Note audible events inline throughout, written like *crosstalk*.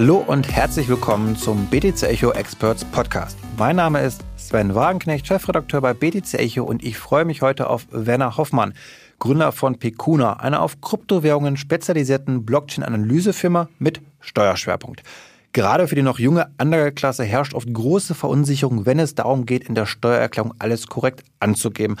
Hallo und herzlich willkommen zum BTC Echo Experts Podcast. Mein Name ist Sven Wagenknecht, Chefredakteur bei BTC Echo und ich freue mich heute auf Werner Hoffmann, Gründer von Pecuna, einer auf Kryptowährungen spezialisierten Blockchain-Analysefirma mit Steuerschwerpunkt. Gerade für die noch junge Anlageklasse herrscht oft große Verunsicherung, wenn es darum geht, in der Steuererklärung alles korrekt anzugeben.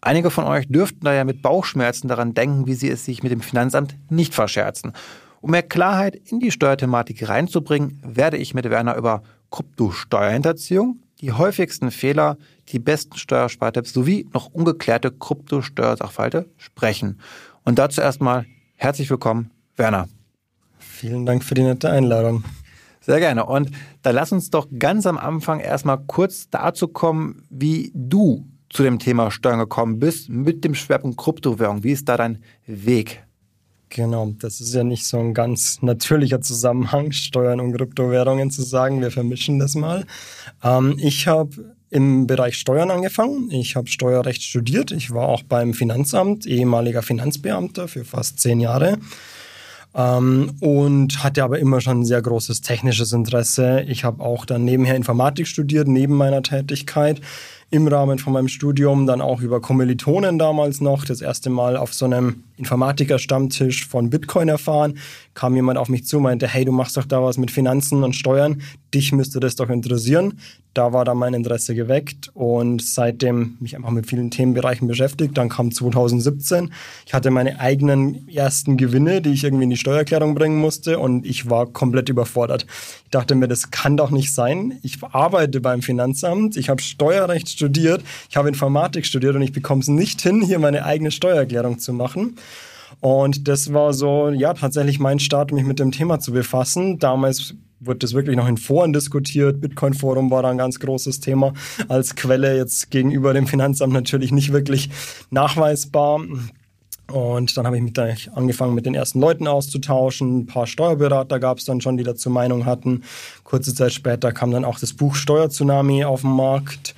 Einige von euch dürften daher mit Bauchschmerzen daran denken, wie sie es sich mit dem Finanzamt nicht verscherzen. Um mehr Klarheit in die Steuerthematik reinzubringen, werde ich mit Werner über Kryptosteuerhinterziehung, die häufigsten Fehler, die besten Steuerspartipps sowie noch ungeklärte Kryptosteuersachverhalte sprechen. Und dazu erstmal herzlich willkommen, Werner. Vielen Dank für die nette Einladung. Sehr gerne. Und da lass uns doch ganz am Anfang erstmal kurz dazu kommen, wie du zu dem Thema Steuern gekommen bist mit dem Schwerpunkt Kryptowährung. Wie ist da dein Weg? Genau, das ist ja nicht so ein ganz natürlicher Zusammenhang, *laughs* Steuern und Kryptowährungen zu sagen. Wir vermischen das mal. Ähm, ich habe im Bereich Steuern angefangen. Ich habe Steuerrecht studiert. Ich war auch beim Finanzamt, ehemaliger Finanzbeamter für fast zehn Jahre. Ähm, und hatte aber immer schon ein sehr großes technisches Interesse. Ich habe auch dann nebenher Informatik studiert, neben meiner Tätigkeit im Rahmen von meinem Studium dann auch über Kommilitonen damals noch das erste Mal auf so einem Informatiker-Stammtisch von Bitcoin erfahren. Kam jemand auf mich zu, meinte, hey, du machst doch da was mit Finanzen und Steuern, dich müsste das doch interessieren. Da war dann mein Interesse geweckt und seitdem mich einfach mit vielen Themenbereichen beschäftigt. Dann kam 2017. Ich hatte meine eigenen ersten Gewinne, die ich irgendwie in die Steuererklärung bringen musste und ich war komplett überfordert. Ich dachte mir, das kann doch nicht sein. Ich arbeite beim Finanzamt, ich habe Steuerrecht studiert, ich habe Informatik studiert und ich bekomme es nicht hin, hier meine eigene Steuererklärung zu machen. Und das war so, ja, tatsächlich mein Start, mich mit dem Thema zu befassen. Damals wurde das wirklich noch in Foren diskutiert. Bitcoin-Forum war da ein ganz großes Thema als Quelle jetzt gegenüber dem Finanzamt natürlich nicht wirklich nachweisbar. Und dann habe ich mich da angefangen, mit den ersten Leuten auszutauschen. Ein paar Steuerberater gab es dann schon, die dazu Meinung hatten. Kurze Zeit später kam dann auch das Buch Steuerzunami auf den Markt.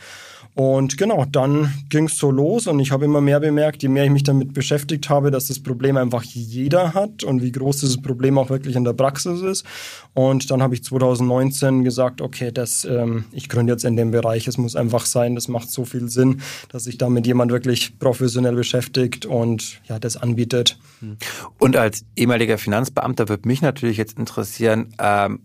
Und genau, dann ging es so los und ich habe immer mehr bemerkt, je mehr ich mich damit beschäftigt habe, dass das Problem einfach jeder hat und wie groß dieses Problem auch wirklich in der Praxis ist. Und dann habe ich 2019 gesagt, okay, das, ähm, ich gründe jetzt in dem Bereich, es muss einfach sein, das macht so viel Sinn, dass sich damit jemand wirklich professionell beschäftigt und ja, das anbietet. Und als ehemaliger Finanzbeamter würde mich natürlich jetzt interessieren, ähm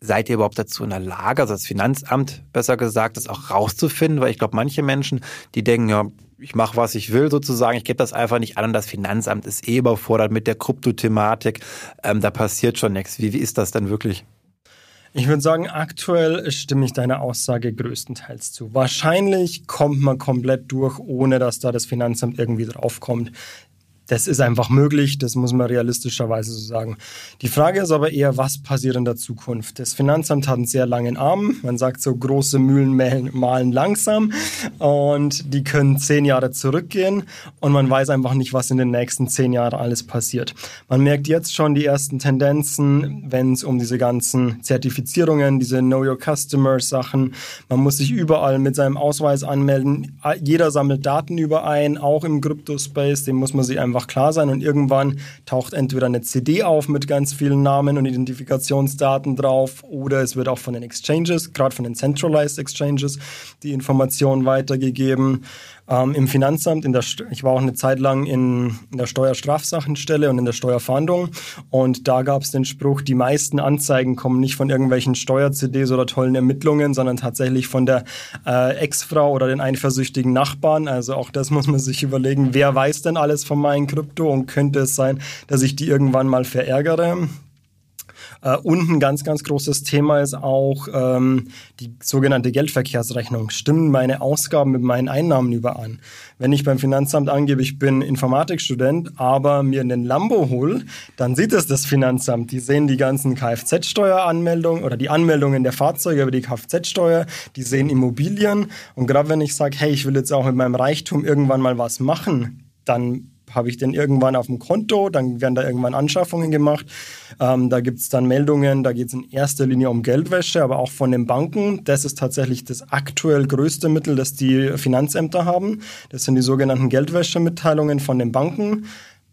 seid ihr überhaupt dazu in der Lage, also das Finanzamt besser gesagt, das auch rauszufinden? Weil ich glaube, manche Menschen, die denken, ja, ich mache, was ich will sozusagen, ich gebe das einfach nicht an und das Finanzamt ist eh überfordert mit der Kryptothematik, ähm, da passiert schon nichts. Wie, wie ist das denn wirklich? Ich würde sagen, aktuell stimme ich deiner Aussage größtenteils zu. Wahrscheinlich kommt man komplett durch, ohne dass da das Finanzamt irgendwie draufkommt. Das ist einfach möglich, das muss man realistischerweise so sagen. Die Frage ist aber eher, was passiert in der Zukunft? Das Finanzamt hat einen sehr langen Arm. Man sagt so, große Mühlen malen langsam und die können zehn Jahre zurückgehen und man weiß einfach nicht, was in den nächsten zehn Jahren alles passiert. Man merkt jetzt schon die ersten Tendenzen, wenn es um diese ganzen Zertifizierungen, diese Know Your Customer Sachen, man muss sich überall mit seinem Ausweis anmelden. Jeder sammelt Daten überein, auch im Crypto-Space, den muss man sich einfach einfach klar sein. Und irgendwann taucht entweder eine CD auf mit ganz vielen Namen und Identifikationsdaten drauf oder es wird auch von den Exchanges, gerade von den Centralized Exchanges, die Informationen weitergegeben ähm, im Finanzamt. In der, ich war auch eine Zeit lang in, in der Steuerstrafsachenstelle und in der Steuerfahndung. Und da gab es den Spruch, die meisten Anzeigen kommen nicht von irgendwelchen Steuer-CDs oder tollen Ermittlungen, sondern tatsächlich von der äh, Ex-Frau oder den eifersüchtigen Nachbarn. Also auch das muss man sich überlegen, wer weiß denn alles von meinen Krypto und könnte es sein, dass ich die irgendwann mal verärgere. Äh, und ein ganz, ganz großes Thema ist auch ähm, die sogenannte Geldverkehrsrechnung. Stimmen meine Ausgaben mit meinen Einnahmen überein? Wenn ich beim Finanzamt angebe, ich bin Informatikstudent, aber mir einen Lambo hole, dann sieht es das Finanzamt. Die sehen die ganzen Kfz-Steueranmeldungen oder die Anmeldungen der Fahrzeuge über die Kfz-Steuer, die sehen Immobilien. Und gerade wenn ich sage, hey, ich will jetzt auch mit meinem Reichtum irgendwann mal was machen, dann habe ich den irgendwann auf dem Konto, dann werden da irgendwann Anschaffungen gemacht. Ähm, da gibt es dann Meldungen, da geht es in erster Linie um Geldwäsche, aber auch von den Banken. Das ist tatsächlich das aktuell größte Mittel, das die Finanzämter haben. Das sind die sogenannten Geldwäschemitteilungen von den Banken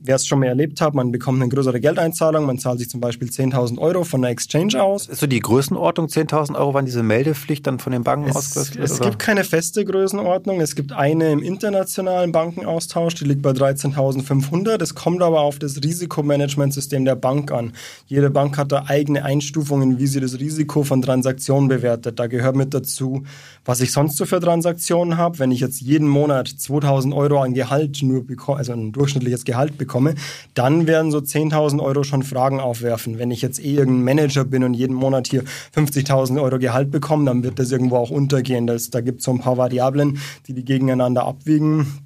wer es schon mal erlebt hat, man bekommt eine größere Geldeinzahlung, man zahlt sich zum Beispiel 10.000 Euro von der Exchange aus. Ist so die Größenordnung 10.000 Euro, wann diese Meldepflicht dann von den Banken ausgelöst wird? Es gibt keine feste Größenordnung. Es gibt eine im internationalen Bankenaustausch, die liegt bei 13.500. Es kommt aber auf das Risikomanagementsystem der Bank an. Jede Bank hat da eigene Einstufungen, wie sie das Risiko von Transaktionen bewertet. Da gehört mit dazu, was ich sonst so für Transaktionen habe. Wenn ich jetzt jeden Monat 2.000 Euro an Gehalt nur bekomme, also ein durchschnittliches Gehalt bekomme, bekomme, dann werden so 10.000 Euro schon Fragen aufwerfen. Wenn ich jetzt eh irgendein Manager bin und jeden Monat hier 50.000 Euro Gehalt bekomme, dann wird das irgendwo auch untergehen. Das, da gibt es so ein paar Variablen, die die gegeneinander abwiegen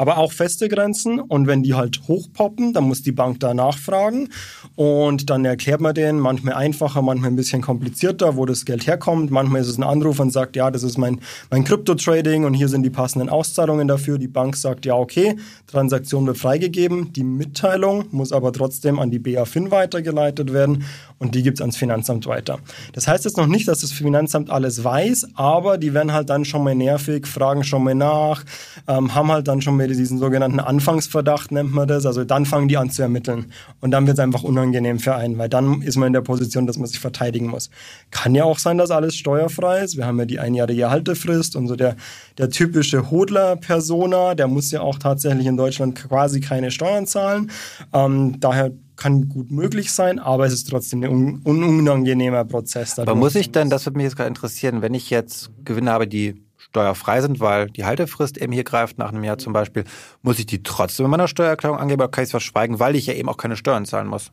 aber auch feste Grenzen. Und wenn die halt hochpoppen, dann muss die Bank da nachfragen. Und dann erklärt man denen manchmal einfacher, manchmal ein bisschen komplizierter, wo das Geld herkommt. Manchmal ist es ein Anruf und sagt, ja, das ist mein, mein Krypto-Trading und hier sind die passenden Auszahlungen dafür. Die Bank sagt, ja, okay, Transaktion wird freigegeben. Die Mitteilung muss aber trotzdem an die BaFin weitergeleitet werden und die gibt es ans Finanzamt weiter. Das heißt jetzt noch nicht, dass das Finanzamt alles weiß, aber die werden halt dann schon mal nervig, fragen schon mal nach, ähm, haben halt dann schon mal diesen sogenannten Anfangsverdacht, nennt man das. Also dann fangen die an zu ermitteln. Und dann wird es einfach unangenehm für einen, weil dann ist man in der Position, dass man sich verteidigen muss. Kann ja auch sein, dass alles steuerfrei ist. Wir haben ja die einjährige Haltefrist und so der, der typische Hodler-Persona, der muss ja auch tatsächlich in Deutschland quasi keine Steuern zahlen. Ähm, daher kann gut möglich sein, aber es ist trotzdem ein un unangenehmer Prozess. Aber muss ich denn, das würde mich jetzt gerade interessieren, wenn ich jetzt Gewinne habe, die steuerfrei sind, weil die Haltefrist eben hier greift nach einem Jahr zum Beispiel, muss ich die trotzdem in meiner Steuererklärung angeben oder kann ich es verschweigen, weil ich ja eben auch keine Steuern zahlen muss?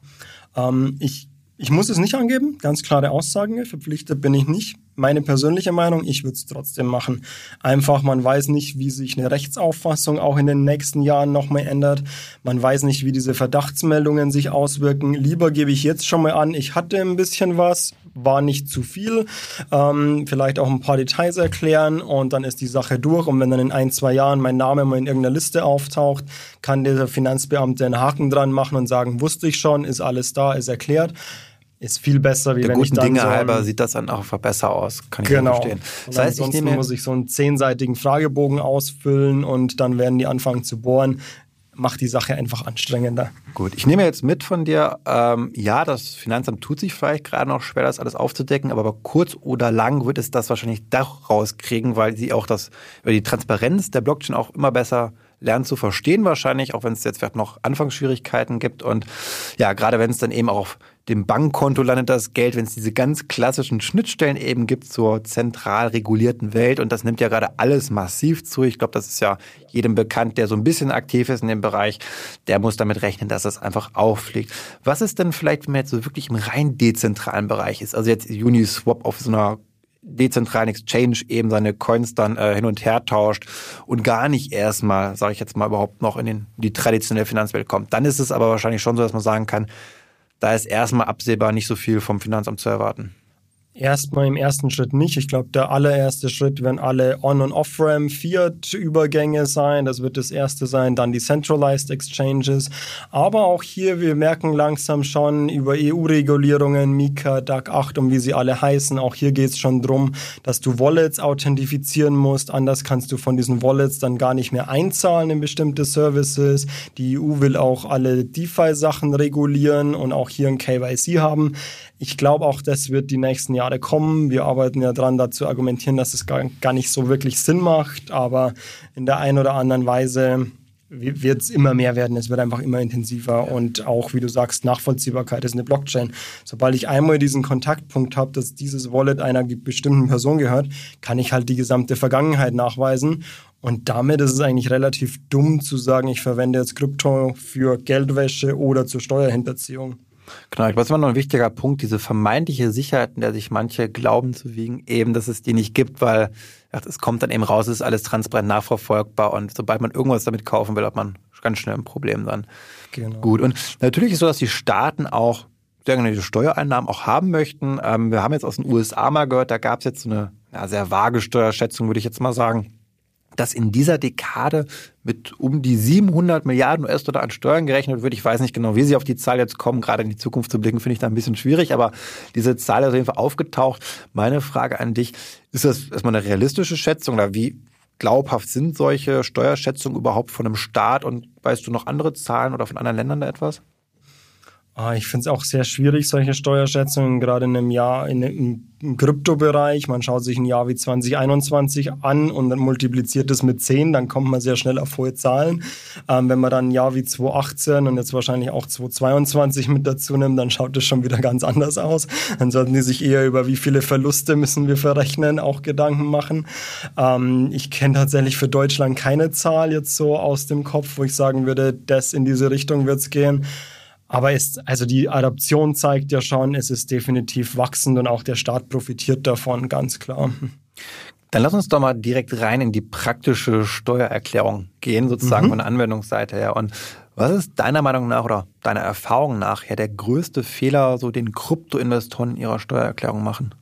Ähm, ich, ich muss es nicht angeben, ganz klare Aussagen, verpflichtet bin ich nicht meine persönliche Meinung, ich würde es trotzdem machen. Einfach, man weiß nicht, wie sich eine Rechtsauffassung auch in den nächsten Jahren nochmal ändert. Man weiß nicht, wie diese Verdachtsmeldungen sich auswirken. Lieber gebe ich jetzt schon mal an, ich hatte ein bisschen was, war nicht zu viel. Ähm, vielleicht auch ein paar Details erklären und dann ist die Sache durch. Und wenn dann in ein, zwei Jahren mein Name mal in irgendeiner Liste auftaucht, kann der Finanzbeamte einen Haken dran machen und sagen, wusste ich schon, ist alles da, ist erklärt ist viel besser, wie Der wenn guten ich dann Dinge so halber sieht das dann auch besser aus, kann ich genau. verstehen. Das heißt, ich nehme muss ich so einen zehnseitigen Fragebogen ausfüllen und dann werden die anfangen zu bohren. Macht die Sache einfach anstrengender. Gut, ich nehme jetzt mit von dir, ähm, ja, das Finanzamt tut sich vielleicht gerade noch schwer, das alles aufzudecken, aber kurz oder lang wird es das wahrscheinlich doch rauskriegen, weil sie auch das über die Transparenz der Blockchain auch immer besser lernen zu verstehen wahrscheinlich, auch wenn es jetzt vielleicht noch Anfangsschwierigkeiten gibt. Und ja, gerade wenn es dann eben auch auf dem Bankkonto landet das Geld, wenn es diese ganz klassischen Schnittstellen eben gibt zur zentral regulierten Welt. Und das nimmt ja gerade alles massiv zu. Ich glaube, das ist ja jedem bekannt, der so ein bisschen aktiv ist in dem Bereich, der muss damit rechnen, dass das einfach auffliegt. Was ist denn vielleicht, wenn man jetzt so wirklich im rein dezentralen Bereich ist? Also jetzt Uniswap auf so einer dezentralen Exchange eben seine Coins dann äh, hin und her tauscht und gar nicht erstmal, sage ich jetzt mal, überhaupt noch in den, die traditionelle Finanzwelt kommt. Dann ist es aber wahrscheinlich schon so, dass man sagen kann, da ist erstmal absehbar nicht so viel vom Finanzamt zu erwarten. Erstmal im ersten Schritt nicht. Ich glaube, der allererste Schritt werden alle On- und Off-Ramp Fiat-Übergänge sein. Das wird das erste sein. Dann die Centralized Exchanges. Aber auch hier, wir merken langsam schon über EU-Regulierungen, Mika, DAC 8 und wie sie alle heißen. Auch hier geht es schon drum, dass du Wallets authentifizieren musst. Anders kannst du von diesen Wallets dann gar nicht mehr einzahlen in bestimmte Services. Die EU will auch alle DeFi-Sachen regulieren und auch hier ein KYC haben. Ich glaube auch, das wird die nächsten Jahre kommen. Wir arbeiten ja dran, dazu zu argumentieren, dass es gar, gar nicht so wirklich Sinn macht, aber in der einen oder anderen Weise wird es immer mehr werden. Es wird einfach immer intensiver und auch, wie du sagst, Nachvollziehbarkeit ist eine Blockchain. Sobald ich einmal diesen Kontaktpunkt habe, dass dieses Wallet einer bestimmten Person gehört, kann ich halt die gesamte Vergangenheit nachweisen. Und damit ist es eigentlich relativ dumm zu sagen, ich verwende jetzt Krypto für Geldwäsche oder zur Steuerhinterziehung. Genau, ich glaube, das ist immer noch ein wichtiger Punkt, diese vermeintliche Sicherheit, in der sich manche glauben zu wiegen, eben, dass es die nicht gibt, weil ja, es kommt dann eben raus, es ist alles transparent nachverfolgbar und sobald man irgendwas damit kaufen will, hat man ganz schnell ein Problem dann. Genau. Gut, und natürlich ist so, dass die Staaten auch sehr Steuereinnahmen auch haben möchten. Ähm, wir haben jetzt aus den USA mal gehört, da gab es jetzt so eine ja, sehr vage Steuerschätzung, würde ich jetzt mal sagen dass in dieser Dekade mit um die 700 Milliarden US-Dollar an Steuern gerechnet wird. Ich weiß nicht genau, wie sie auf die Zahl jetzt kommen. Gerade in die Zukunft zu blicken, finde ich da ein bisschen schwierig. Aber diese Zahl ist auf jeden Fall aufgetaucht. Meine Frage an dich, ist das erstmal eine realistische Schätzung oder wie glaubhaft sind solche Steuerschätzungen überhaupt von einem Staat und weißt du noch andere Zahlen oder von anderen Ländern da etwas? Ah, ich finde es auch sehr schwierig, solche Steuerschätzungen, gerade in einem Jahr in, im Kryptobereich. Man schaut sich ein Jahr wie 2021 an und dann multipliziert es mit 10, dann kommt man sehr schnell auf hohe Zahlen. Ähm, wenn man dann ein Jahr wie 2018 und jetzt wahrscheinlich auch 2022 mit dazu nimmt, dann schaut es schon wieder ganz anders aus. Dann sollten die sich eher über wie viele Verluste müssen wir verrechnen, auch Gedanken machen. Ähm, ich kenne tatsächlich für Deutschland keine Zahl jetzt so aus dem Kopf, wo ich sagen würde, das in diese Richtung wird es gehen. Aber ist, also die Adaption zeigt ja schon, es ist definitiv wachsend und auch der Staat profitiert davon, ganz klar. Dann lass uns doch mal direkt rein in die praktische Steuererklärung gehen, sozusagen mhm. von der Anwendungsseite her. Und was ist deiner Meinung nach oder deiner Erfahrung nach ja der größte Fehler, so den Kryptoinvestoren in ihrer Steuererklärung machen?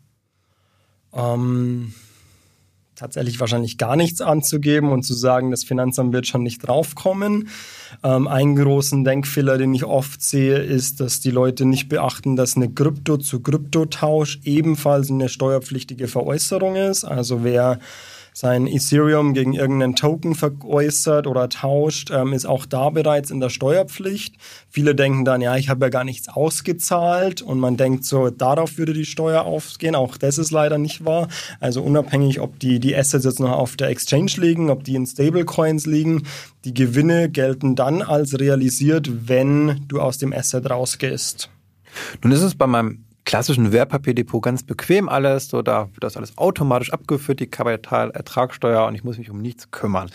Ähm, tatsächlich wahrscheinlich gar nichts anzugeben und zu sagen, das Finanzamt wird schon nicht draufkommen. Ähm, einen großen Denkfehler, den ich oft sehe, ist, dass die Leute nicht beachten, dass eine Krypto zu Kryptotausch ebenfalls eine steuerpflichtige Veräußerung ist. Also wer sein Ethereum gegen irgendeinen Token veräußert oder tauscht, ähm, ist auch da bereits in der Steuerpflicht. Viele denken dann, ja, ich habe ja gar nichts ausgezahlt und man denkt so, darauf würde die Steuer aufgehen. Auch das ist leider nicht wahr. Also unabhängig, ob die, die Assets jetzt noch auf der Exchange liegen, ob die in Stablecoins liegen, die Gewinne gelten dann als realisiert, wenn du aus dem Asset rausgehst. Nun ist es bei meinem klassischen Wertpapierdepot ganz bequem alles. So, da wird das alles automatisch abgeführt, die Kapitalertragssteuer und ich muss mich um nichts kümmern.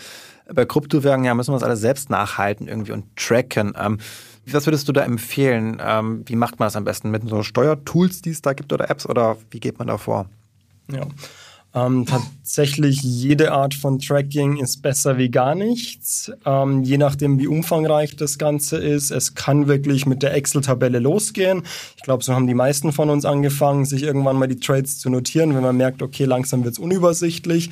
Bei Kryptowährungen ja, müssen wir das alles selbst nachhalten irgendwie und tracken. Ähm, was würdest du da empfehlen? Ähm, wie macht man das am besten? Mit so Steuertools, die es da gibt oder Apps oder wie geht man da vor? Ja, ähm, tatsächlich jede Art von Tracking ist besser wie gar nichts, ähm, je nachdem wie umfangreich das Ganze ist. Es kann wirklich mit der Excel-Tabelle losgehen. Ich glaube, so haben die meisten von uns angefangen, sich irgendwann mal die Trades zu notieren, wenn man merkt, okay, langsam wird es unübersichtlich.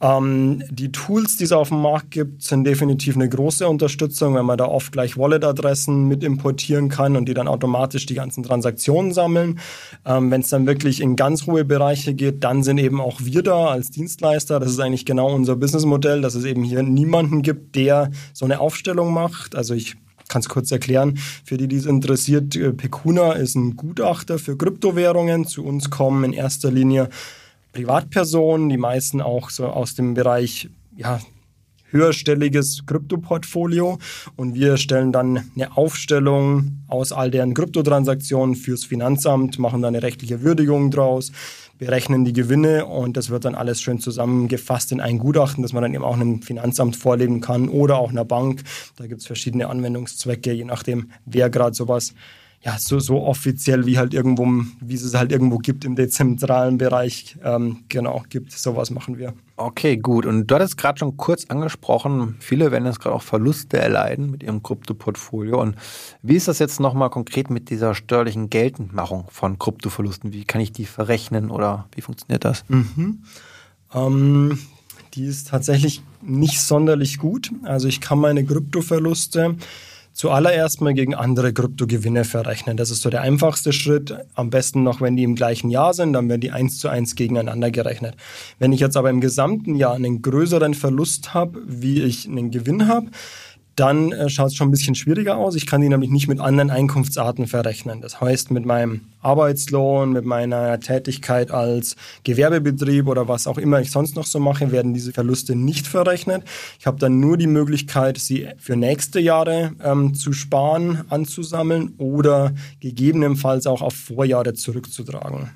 Ähm, die Tools, die es auf dem Markt gibt, sind definitiv eine große Unterstützung, wenn man da oft gleich Wallet-Adressen mit importieren kann und die dann automatisch die ganzen Transaktionen sammeln. Ähm, wenn es dann wirklich in ganz hohe Bereiche geht, dann sind eben auch wir da als Dienstleister. Das ist eigentlich genau unser Businessmodell, dass es eben hier niemanden gibt, der so eine Aufstellung macht. Also ich kann es kurz erklären, für die, die es interessiert. Äh, Pecuna ist ein Gutachter für Kryptowährungen. Zu uns kommen in erster Linie Privatpersonen, die meisten auch so aus dem Bereich ja, höherstelliges Kryptoportfolio und wir stellen dann eine Aufstellung aus all deren Kryptotransaktionen fürs Finanzamt, machen dann eine rechtliche Würdigung draus, berechnen die Gewinne und das wird dann alles schön zusammengefasst in ein Gutachten, das man dann eben auch einem Finanzamt vorlegen kann oder auch einer Bank. Da gibt es verschiedene Anwendungszwecke, je nachdem, wer gerade sowas ja, so, so offiziell wie halt irgendwo, wie es halt irgendwo gibt im dezentralen Bereich, ähm, genau, gibt. Sowas machen wir. Okay, gut. Und du hattest gerade schon kurz angesprochen, viele werden jetzt gerade auch Verluste erleiden mit ihrem Kryptoportfolio. Und wie ist das jetzt nochmal konkret mit dieser steuerlichen Geltendmachung von Kryptoverlusten? Wie kann ich die verrechnen oder wie funktioniert das? Mhm. Ähm, die ist tatsächlich nicht sonderlich gut. Also ich kann meine Kryptoverluste zuallererst mal gegen andere Kryptogewinne verrechnen. Das ist so der einfachste Schritt. Am besten noch, wenn die im gleichen Jahr sind, dann werden die eins zu eins gegeneinander gerechnet. Wenn ich jetzt aber im gesamten Jahr einen größeren Verlust habe, wie ich einen Gewinn habe, dann äh, schaut es schon ein bisschen schwieriger aus. Ich kann die nämlich nicht mit anderen Einkunftsarten verrechnen. Das heißt, mit meinem Arbeitslohn, mit meiner Tätigkeit als Gewerbebetrieb oder was auch immer ich sonst noch so mache, werden diese Verluste nicht verrechnet. Ich habe dann nur die Möglichkeit, sie für nächste Jahre ähm, zu sparen, anzusammeln oder gegebenenfalls auch auf Vorjahre zurückzutragen.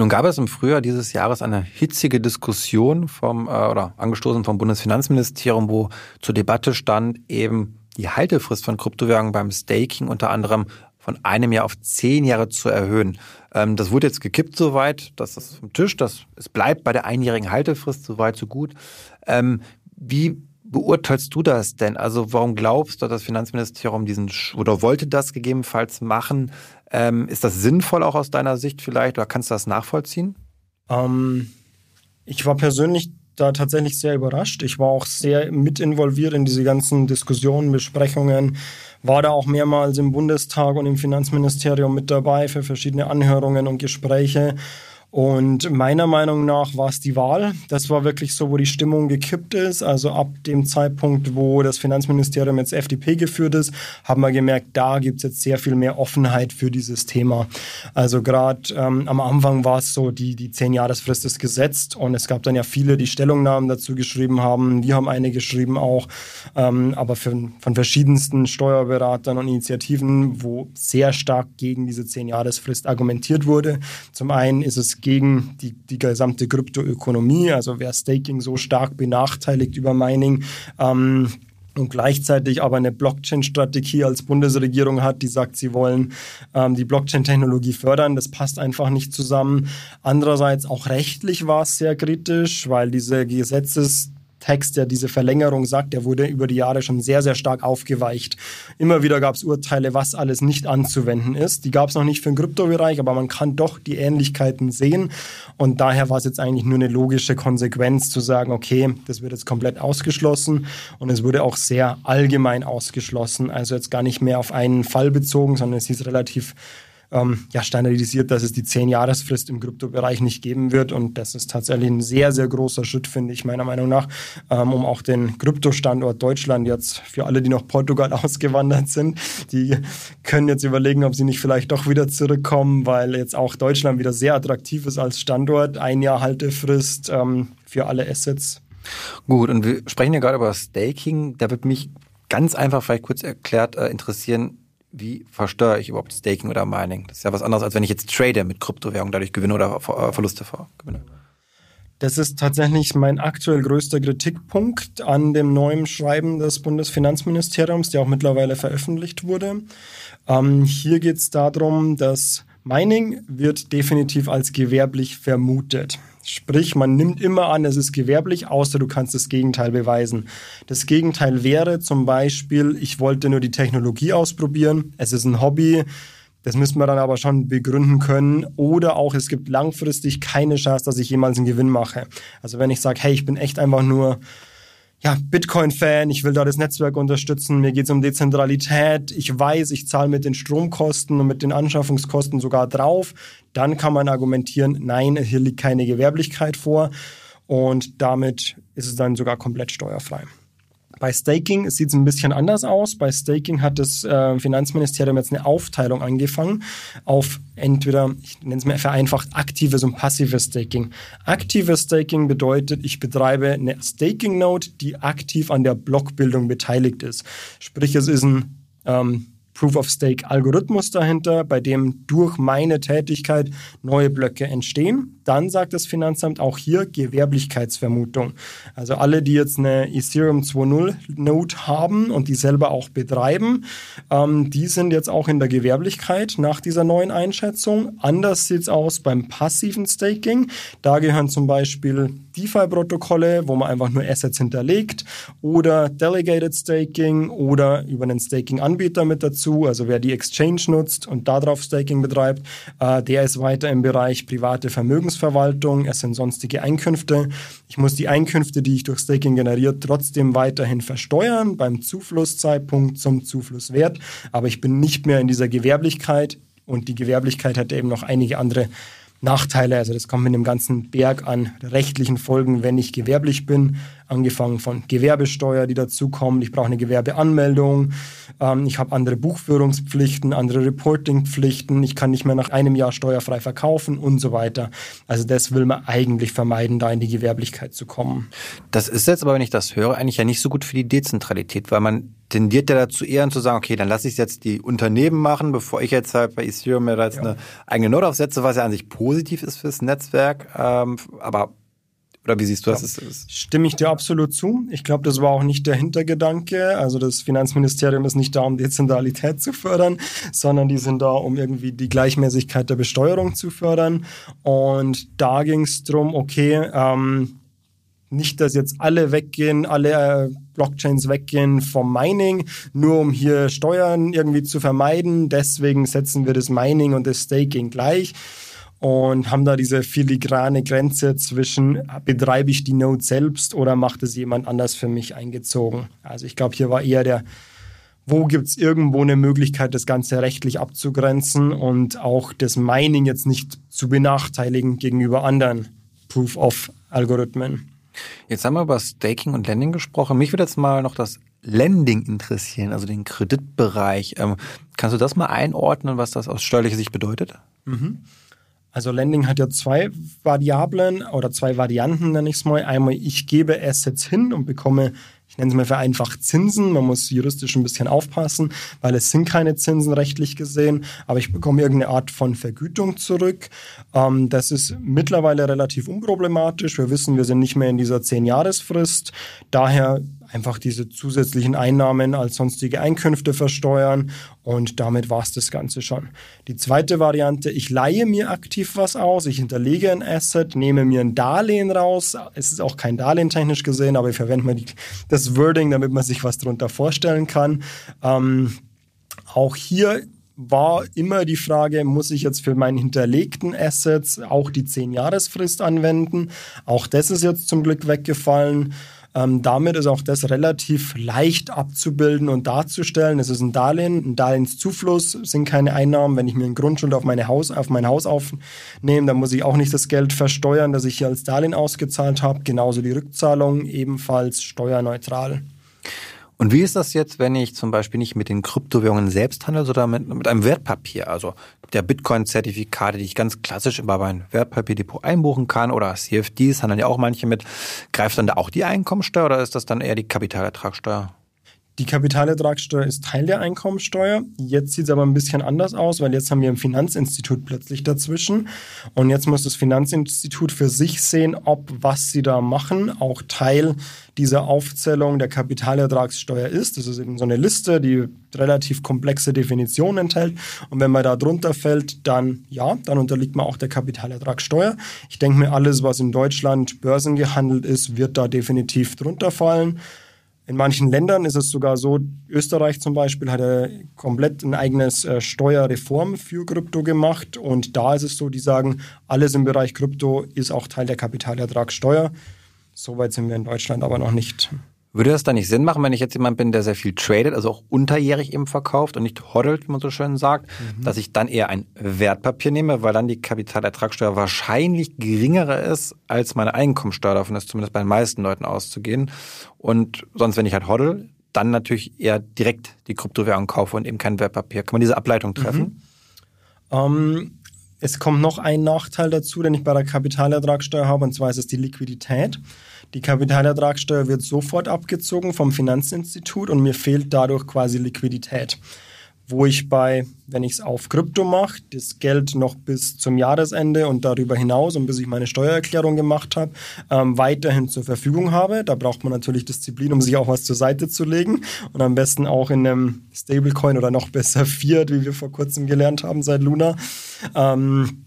Nun gab es im Frühjahr dieses Jahres eine hitzige Diskussion vom äh, oder angestoßen vom Bundesfinanzministerium, wo zur Debatte stand, eben die Haltefrist von Kryptowährungen beim Staking unter anderem von einem Jahr auf zehn Jahre zu erhöhen. Ähm, das wurde jetzt gekippt soweit, dass das vom Tisch, dass es bleibt bei der einjährigen Haltefrist, soweit so gut. Ähm, wie beurteilst du das denn? Also warum glaubst du, dass das Finanzministerium diesen oder wollte das gegebenenfalls machen? Ähm, ist das sinnvoll auch aus deiner Sicht vielleicht oder kannst du das nachvollziehen? Ähm, ich war persönlich da tatsächlich sehr überrascht. Ich war auch sehr mit involviert in diese ganzen Diskussionen, Besprechungen, war da auch mehrmals im Bundestag und im Finanzministerium mit dabei für verschiedene Anhörungen und Gespräche. Und meiner Meinung nach war es die Wahl. Das war wirklich so, wo die Stimmung gekippt ist. Also ab dem Zeitpunkt, wo das Finanzministerium jetzt FDP geführt ist, haben wir gemerkt, da gibt es jetzt sehr viel mehr Offenheit für dieses Thema. Also gerade ähm, am Anfang war es so, die, die zehn Jahresfrist ist gesetzt und es gab dann ja viele, die Stellungnahmen dazu geschrieben haben. Wir haben eine geschrieben auch, ähm, aber für, von verschiedensten Steuerberatern und Initiativen, wo sehr stark gegen diese zehn Jahresfrist argumentiert wurde. Zum einen ist es gegen die, die gesamte Kryptoökonomie. Also wer Staking so stark benachteiligt über Mining, ähm, und gleichzeitig aber eine Blockchain-Strategie als Bundesregierung hat, die sagt, sie wollen ähm, die Blockchain-Technologie fördern. Das passt einfach nicht zusammen. Andererseits auch rechtlich war es sehr kritisch, weil diese Gesetzes Text, der diese Verlängerung sagt, der wurde über die Jahre schon sehr, sehr stark aufgeweicht. Immer wieder gab es Urteile, was alles nicht anzuwenden ist. Die gab es noch nicht für den Kryptobereich, aber man kann doch die Ähnlichkeiten sehen. Und daher war es jetzt eigentlich nur eine logische Konsequenz zu sagen, okay, das wird jetzt komplett ausgeschlossen. Und es wurde auch sehr allgemein ausgeschlossen. Also jetzt gar nicht mehr auf einen Fall bezogen, sondern es ist relativ ähm, ja, standardisiert, dass es die 10-Jahresfrist im Kryptobereich nicht geben wird. Und das ist tatsächlich ein sehr, sehr großer Schritt, finde ich, meiner Meinung nach, ähm, um auch den Kryptostandort Deutschland jetzt für alle, die noch Portugal *laughs* ausgewandert sind, die können jetzt überlegen, ob sie nicht vielleicht doch wieder zurückkommen, weil jetzt auch Deutschland wieder sehr attraktiv ist als Standort. Ein Jahr Haltefrist ähm, für alle Assets. Gut, und wir sprechen ja gerade über Staking. Da wird mich ganz einfach vielleicht kurz erklärt äh, interessieren, wie versteuere ich überhaupt Staking oder Mining? Das ist ja was anderes, als wenn ich jetzt trade mit Kryptowährung, dadurch Gewinne oder äh, Verluste gewinne. Das ist tatsächlich mein aktuell größter Kritikpunkt an dem neuen Schreiben des Bundesfinanzministeriums, der auch mittlerweile veröffentlicht wurde. Ähm, hier geht es darum, dass Mining wird definitiv als gewerblich vermutet. Sprich, man nimmt immer an, es ist gewerblich, außer du kannst das Gegenteil beweisen. Das Gegenteil wäre zum Beispiel, ich wollte nur die Technologie ausprobieren, es ist ein Hobby, das müssen wir dann aber schon begründen können. Oder auch, es gibt langfristig keine Chance, dass ich jemals einen Gewinn mache. Also wenn ich sage, hey, ich bin echt einfach nur ja, Bitcoin-Fan, ich will da das Netzwerk unterstützen, mir geht es um Dezentralität, ich weiß, ich zahle mit den Stromkosten und mit den Anschaffungskosten sogar drauf, dann kann man argumentieren, nein, hier liegt keine Gewerblichkeit vor. Und damit ist es dann sogar komplett steuerfrei. Bei Staking sieht es ein bisschen anders aus. Bei Staking hat das äh, Finanzministerium jetzt eine Aufteilung angefangen auf entweder, ich nenne es mal vereinfacht, aktives und passives Staking. Aktives Staking bedeutet, ich betreibe eine Staking-Node, die aktiv an der Blockbildung beteiligt ist. Sprich, es ist ein ähm, Proof-of-Stake-Algorithmus dahinter, bei dem durch meine Tätigkeit neue Blöcke entstehen. Dann sagt das Finanzamt auch hier Gewerblichkeitsvermutung. Also alle, die jetzt eine Ethereum 2.0 Node haben und die selber auch betreiben, ähm, die sind jetzt auch in der Gewerblichkeit nach dieser neuen Einschätzung. Anders sieht es aus beim passiven Staking. Da gehören zum Beispiel DeFi-Protokolle, wo man einfach nur Assets hinterlegt oder Delegated Staking oder über einen Staking-Anbieter mit dazu dazu. Also wer die Exchange nutzt und darauf Staking betreibt, äh, der ist weiter im Bereich private Vermögensverwaltung. Es sind sonstige Einkünfte. Ich muss die Einkünfte, die ich durch Staking generiert, trotzdem weiterhin versteuern beim Zuflusszeitpunkt zum Zuflusswert. Aber ich bin nicht mehr in dieser Gewerblichkeit und die Gewerblichkeit hat eben noch einige andere Nachteile. Also das kommt mit dem ganzen Berg an rechtlichen Folgen, wenn ich gewerblich bin. Angefangen von Gewerbesteuer, die dazukommt. Ich brauche eine Gewerbeanmeldung. Ähm, ich habe andere Buchführungspflichten, andere Reportingpflichten. Ich kann nicht mehr nach einem Jahr steuerfrei verkaufen und so weiter. Also das will man eigentlich vermeiden, da in die Gewerblichkeit zu kommen. Das ist jetzt aber, wenn ich das höre, eigentlich ja nicht so gut für die Dezentralität, weil man tendiert ja dazu eher zu sagen, okay, dann lasse ich jetzt die Unternehmen machen, bevor ich jetzt halt bei Ethereum mir da jetzt ja. eine eigene Note aufsetze, was ja an sich positiv ist fürs Netzwerk. Ähm, aber oder wie siehst du das? Ja, Stimme ich dir absolut zu. Ich glaube, das war auch nicht der Hintergedanke. Also das Finanzministerium ist nicht da, um Dezentralität zu fördern, sondern die sind da, um irgendwie die Gleichmäßigkeit der Besteuerung zu fördern. Und da ging es darum, okay, ähm, nicht, dass jetzt alle weggehen, alle äh, Blockchains weggehen vom Mining, nur um hier Steuern irgendwie zu vermeiden. Deswegen setzen wir das Mining und das Staking gleich und haben da diese filigrane Grenze zwischen, betreibe ich die Node selbst oder macht es jemand anders für mich eingezogen. Also ich glaube, hier war eher der wo gibt es irgendwo eine Möglichkeit, das Ganze rechtlich abzugrenzen und auch das Mining jetzt nicht zu benachteiligen gegenüber anderen Proof-of-Algorithmen. Jetzt haben wir über Staking und Lending gesprochen. Mich würde jetzt mal noch das Lending interessieren, also den Kreditbereich. Ähm, kannst du das mal einordnen, was das aus steuerlicher Sicht bedeutet? Mhm. Also Lending hat ja zwei Variablen oder zwei Varianten, nenne ich es mal. Einmal, ich gebe Assets hin und bekomme ich nenne es mal vereinfacht Zinsen. Man muss juristisch ein bisschen aufpassen, weil es sind keine Zinsen rechtlich gesehen, aber ich bekomme irgendeine Art von Vergütung zurück. Ähm, das ist mittlerweile relativ unproblematisch. Wir wissen, wir sind nicht mehr in dieser 10-Jahresfrist. Daher einfach diese zusätzlichen Einnahmen als sonstige Einkünfte versteuern und damit war es das Ganze schon. Die zweite Variante, ich leihe mir aktiv was aus, ich hinterlege ein Asset, nehme mir ein Darlehen raus. Es ist auch kein Darlehen technisch gesehen, aber ich verwende mal die, das Wording, damit man sich was darunter vorstellen kann. Ähm, auch hier war immer die Frage, muss ich jetzt für meinen hinterlegten Assets auch die 10-Jahresfrist anwenden? Auch das ist jetzt zum Glück weggefallen. Ähm, damit ist auch das relativ leicht abzubilden und darzustellen. Es ist ein Darlehen, ein Darlehenszufluss sind keine Einnahmen. Wenn ich mir einen Grundschuld auf, meine Haus, auf mein Haus aufnehme, dann muss ich auch nicht das Geld versteuern, das ich hier als Darlehen ausgezahlt habe. Genauso die Rückzahlung, ebenfalls steuerneutral. Und wie ist das jetzt, wenn ich zum Beispiel nicht mit den Kryptowährungen selbst handle, sondern mit, mit einem Wertpapier? Also der Bitcoin-Zertifikate, die ich ganz klassisch über mein Wertpapierdepot einbuchen kann oder CFDs handeln ja auch manche mit. Greift dann da auch die Einkommensteuer oder ist das dann eher die Kapitalertragssteuer? Die Kapitalertragssteuer ist Teil der Einkommensteuer. Jetzt sieht es aber ein bisschen anders aus, weil jetzt haben wir ein Finanzinstitut plötzlich dazwischen. Und jetzt muss das Finanzinstitut für sich sehen, ob was sie da machen auch Teil dieser Aufzählung der Kapitalertragssteuer ist. Das ist eben so eine Liste, die relativ komplexe Definitionen enthält. Und wenn man da drunter fällt, dann ja, dann unterliegt man auch der Kapitalertragssteuer. Ich denke mir, alles, was in Deutschland börsengehandelt ist, wird da definitiv drunter fallen. In manchen Ländern ist es sogar so, Österreich zum Beispiel hat ja komplett ein eigenes äh, Steuerreform für Krypto gemacht und da ist es so, die sagen, alles im Bereich Krypto ist auch Teil der Kapitalertragssteuer. Soweit sind wir in Deutschland aber noch nicht. Würde das dann nicht Sinn machen, wenn ich jetzt jemand bin, der sehr viel tradet, also auch unterjährig eben verkauft und nicht hoddelt, wie man so schön sagt, mhm. dass ich dann eher ein Wertpapier nehme, weil dann die Kapitalertragssteuer wahrscheinlich geringerer ist als meine Einkommensteuer. Davon ist zumindest bei den meisten Leuten auszugehen. Und sonst, wenn ich halt hoddle, dann natürlich eher direkt die Kryptowährung kaufe und eben kein Wertpapier. Kann man diese Ableitung treffen? Mhm. Ähm, es kommt noch ein Nachteil dazu, den ich bei der Kapitalertragssteuer habe, und zwar ist es die Liquidität. Die Kapitalertragssteuer wird sofort abgezogen vom Finanzinstitut und mir fehlt dadurch quasi Liquidität. Wo ich bei, wenn ich es auf Krypto mache, das Geld noch bis zum Jahresende und darüber hinaus und bis ich meine Steuererklärung gemacht habe, ähm, weiterhin zur Verfügung habe. Da braucht man natürlich Disziplin, um sich auch was zur Seite zu legen und am besten auch in einem Stablecoin oder noch besser *laughs* Fiat, wie wir vor kurzem gelernt haben seit Luna. Ähm,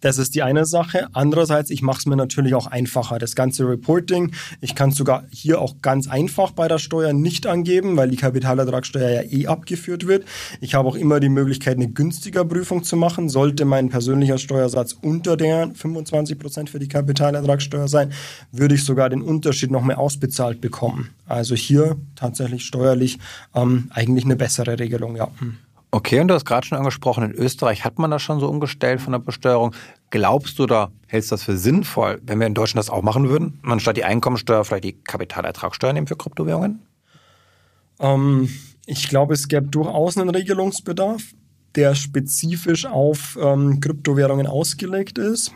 das ist die eine Sache. Andererseits, ich mache es mir natürlich auch einfacher. Das ganze Reporting, ich kann es sogar hier auch ganz einfach bei der Steuer nicht angeben, weil die Kapitalertragssteuer ja eh abgeführt wird. Ich habe auch immer die Möglichkeit, eine günstiger Prüfung zu machen. Sollte mein persönlicher Steuersatz unter der 25 Prozent für die Kapitalertragssteuer sein, würde ich sogar den Unterschied noch mehr ausbezahlt bekommen. Also hier tatsächlich steuerlich ähm, eigentlich eine bessere Regelung, ja. Okay, und du hast gerade schon angesprochen, in Österreich hat man das schon so umgestellt von der Besteuerung. Glaubst du oder hältst du das für sinnvoll, wenn wir in Deutschland das auch machen würden? Man statt die Einkommensteuer vielleicht die Kapitalertragssteuer nehmen für Kryptowährungen? Ähm, ich glaube, es gäbe durchaus einen Regelungsbedarf, der spezifisch auf ähm, Kryptowährungen ausgelegt ist.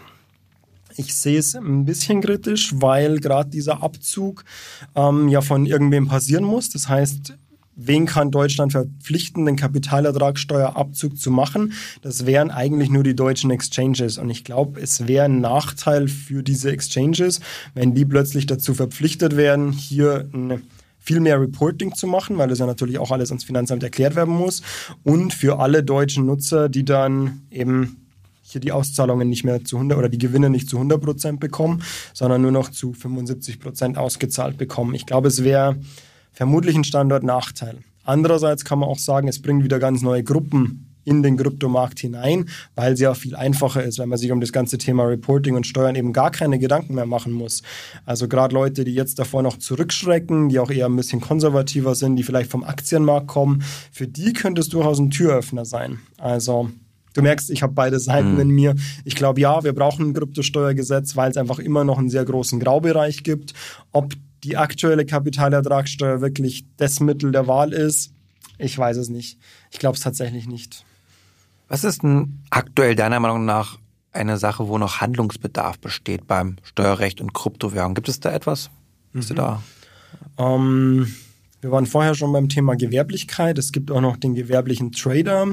Ich sehe es ein bisschen kritisch, weil gerade dieser Abzug ähm, ja von irgendwem passieren muss. Das heißt, wen kann Deutschland verpflichten, den Kapitalertragssteuerabzug zu machen? Das wären eigentlich nur die deutschen Exchanges. Und ich glaube, es wäre ein Nachteil für diese Exchanges, wenn die plötzlich dazu verpflichtet werden, hier eine viel mehr Reporting zu machen, weil das ja natürlich auch alles ans Finanzamt erklärt werden muss. Und für alle deutschen Nutzer, die dann eben hier die Auszahlungen nicht mehr zu 100 oder die Gewinne nicht zu 100 Prozent bekommen, sondern nur noch zu 75 Prozent ausgezahlt bekommen. Ich glaube, es wäre vermutlich ein Standortnachteil. Andererseits kann man auch sagen, es bringt wieder ganz neue Gruppen in den Kryptomarkt hinein, weil sie auch viel einfacher ist, wenn man sich um das ganze Thema Reporting und Steuern eben gar keine Gedanken mehr machen muss. Also gerade Leute, die jetzt davor noch zurückschrecken, die auch eher ein bisschen konservativer sind, die vielleicht vom Aktienmarkt kommen, für die könnte es durchaus ein Türöffner sein. Also Du merkst, ich habe beide Seiten mhm. in mir. Ich glaube, ja, wir brauchen ein Kryptosteuergesetz, weil es einfach immer noch einen sehr großen Graubereich gibt. Ob die aktuelle Kapitalertragssteuer wirklich das Mittel der Wahl ist, ich weiß es nicht. Ich glaube es tatsächlich nicht. Was ist denn aktuell deiner Meinung nach eine Sache, wo noch Handlungsbedarf besteht beim Steuerrecht und Kryptowährung? Gibt es da etwas? Bist mhm. du da? Ähm, wir waren vorher schon beim Thema Gewerblichkeit. Es gibt auch noch den gewerblichen Trader.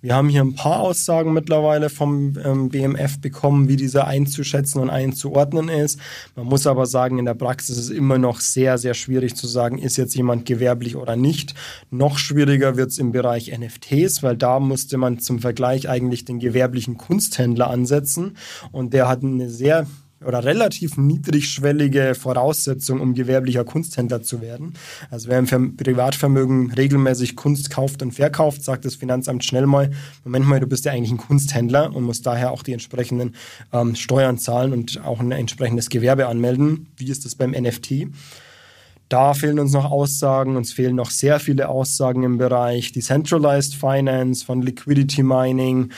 Wir haben hier ein paar Aussagen mittlerweile vom ähm, BMF bekommen, wie dieser einzuschätzen und einzuordnen ist. Man muss aber sagen, in der Praxis ist es immer noch sehr, sehr schwierig zu sagen, ist jetzt jemand gewerblich oder nicht. Noch schwieriger wird es im Bereich NFTs, weil da musste man zum Vergleich eigentlich den gewerblichen Kunsthändler ansetzen. Und der hat eine sehr oder relativ niedrigschwellige Voraussetzung, um gewerblicher Kunsthändler zu werden. Also wer im Privatvermögen regelmäßig Kunst kauft und verkauft, sagt das Finanzamt schnell mal, Moment mal, du bist ja eigentlich ein Kunsthändler und musst daher auch die entsprechenden ähm, Steuern zahlen und auch ein entsprechendes Gewerbe anmelden. Wie ist das beim NFT? Da fehlen uns noch Aussagen, uns fehlen noch sehr viele Aussagen im Bereich Decentralized Finance, von Liquidity Mining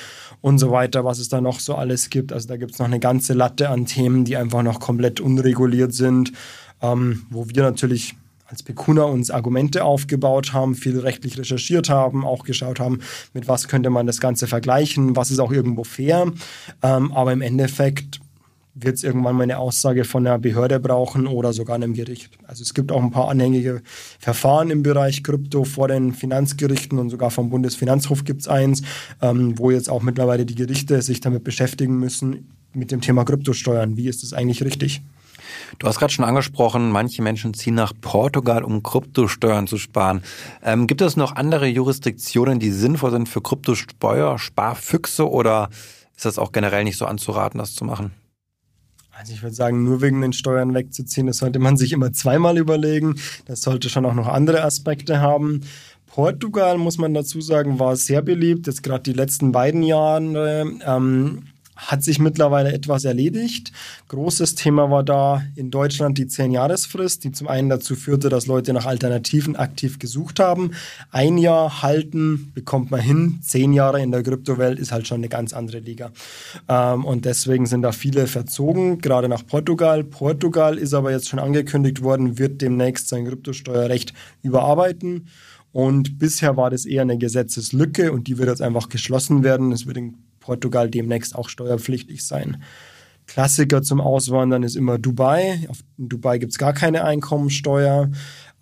und so weiter, was es da noch so alles gibt. Also da gibt es noch eine ganze Latte an Themen, die einfach noch komplett unreguliert sind, ähm, wo wir natürlich als Pekuna uns Argumente aufgebaut haben, viel rechtlich recherchiert haben, auch geschaut haben, mit was könnte man das Ganze vergleichen, was ist auch irgendwo fair. Ähm, aber im Endeffekt wird es irgendwann mal eine Aussage von einer Behörde brauchen oder sogar einem Gericht. Also es gibt auch ein paar anhängige Verfahren im Bereich Krypto vor den Finanzgerichten und sogar vom Bundesfinanzhof gibt es eins, ähm, wo jetzt auch mittlerweile die Gerichte sich damit beschäftigen müssen, mit dem Thema Kryptosteuern. Wie ist das eigentlich richtig? Du hast gerade schon angesprochen, manche Menschen ziehen nach Portugal, um Kryptosteuern zu sparen. Ähm, gibt es noch andere Jurisdiktionen, die sinnvoll sind für Kryptosteuer, Sparfüchse oder ist das auch generell nicht so anzuraten, das zu machen? Also ich würde sagen, nur wegen den Steuern wegzuziehen, das sollte man sich immer zweimal überlegen. Das sollte schon auch noch andere Aspekte haben. Portugal, muss man dazu sagen, war sehr beliebt, jetzt gerade die letzten beiden Jahre. Ähm, hat sich mittlerweile etwas erledigt. Großes Thema war da in Deutschland die 10-Jahresfrist, die zum einen dazu führte, dass Leute nach Alternativen aktiv gesucht haben. Ein Jahr halten bekommt man hin. Zehn Jahre in der Kryptowelt ist halt schon eine ganz andere Liga. Ähm, und deswegen sind da viele verzogen, gerade nach Portugal. Portugal ist aber jetzt schon angekündigt worden, wird demnächst sein Kryptosteuerrecht überarbeiten. Und bisher war das eher eine Gesetzeslücke und die wird jetzt einfach geschlossen werden. Es wird in Portugal demnächst auch steuerpflichtig sein. Klassiker zum Auswandern ist immer Dubai. Auf Dubai gibt es gar keine Einkommensteuer.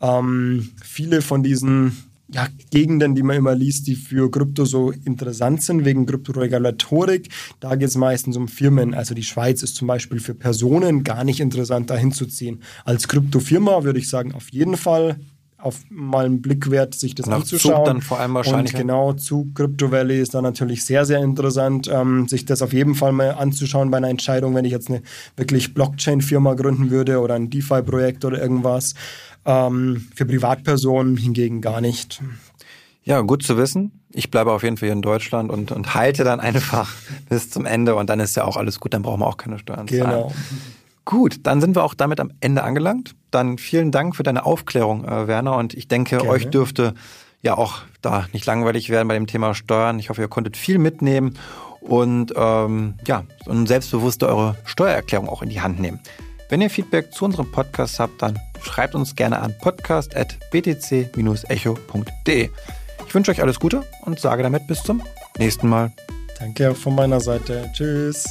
Ähm, viele von diesen ja, Gegenden, die man immer liest, die für Krypto so interessant sind, wegen Kryptoregulatorik, da geht es meistens um Firmen. Also die Schweiz ist zum Beispiel für Personen gar nicht interessant, da hinzuziehen. Als Kryptofirma würde ich sagen, auf jeden Fall auf mal einen Blick wert, sich das Nach anzuschauen. Zug dann vor allem wahrscheinlich. Und genau, zu Crypto Valley ist da natürlich sehr, sehr interessant, ähm, sich das auf jeden Fall mal anzuschauen bei einer Entscheidung, wenn ich jetzt eine wirklich Blockchain-Firma gründen würde oder ein DeFi-Projekt oder irgendwas. Ähm, für Privatpersonen hingegen gar nicht. Ja, gut zu wissen. Ich bleibe auf jeden Fall hier in Deutschland und, und halte dann einfach *laughs* bis zum Ende und dann ist ja auch alles gut, dann brauchen wir auch keine Steuern zahlen. Genau. Gut, dann sind wir auch damit am Ende angelangt. Dann vielen Dank für deine Aufklärung, äh, Werner. Und ich denke, Gerne. euch dürfte ja auch da nicht langweilig werden bei dem Thema Steuern. Ich hoffe, ihr konntet viel mitnehmen und ähm, ja, und selbstbewusst eure Steuererklärung auch in die Hand nehmen. Wenn ihr Feedback zu unserem Podcast habt, dann schreibt uns gerne an podcast.btc-echo.de. Ich wünsche euch alles Gute und sage damit bis zum nächsten Mal. Danke auch von meiner Seite. Tschüss.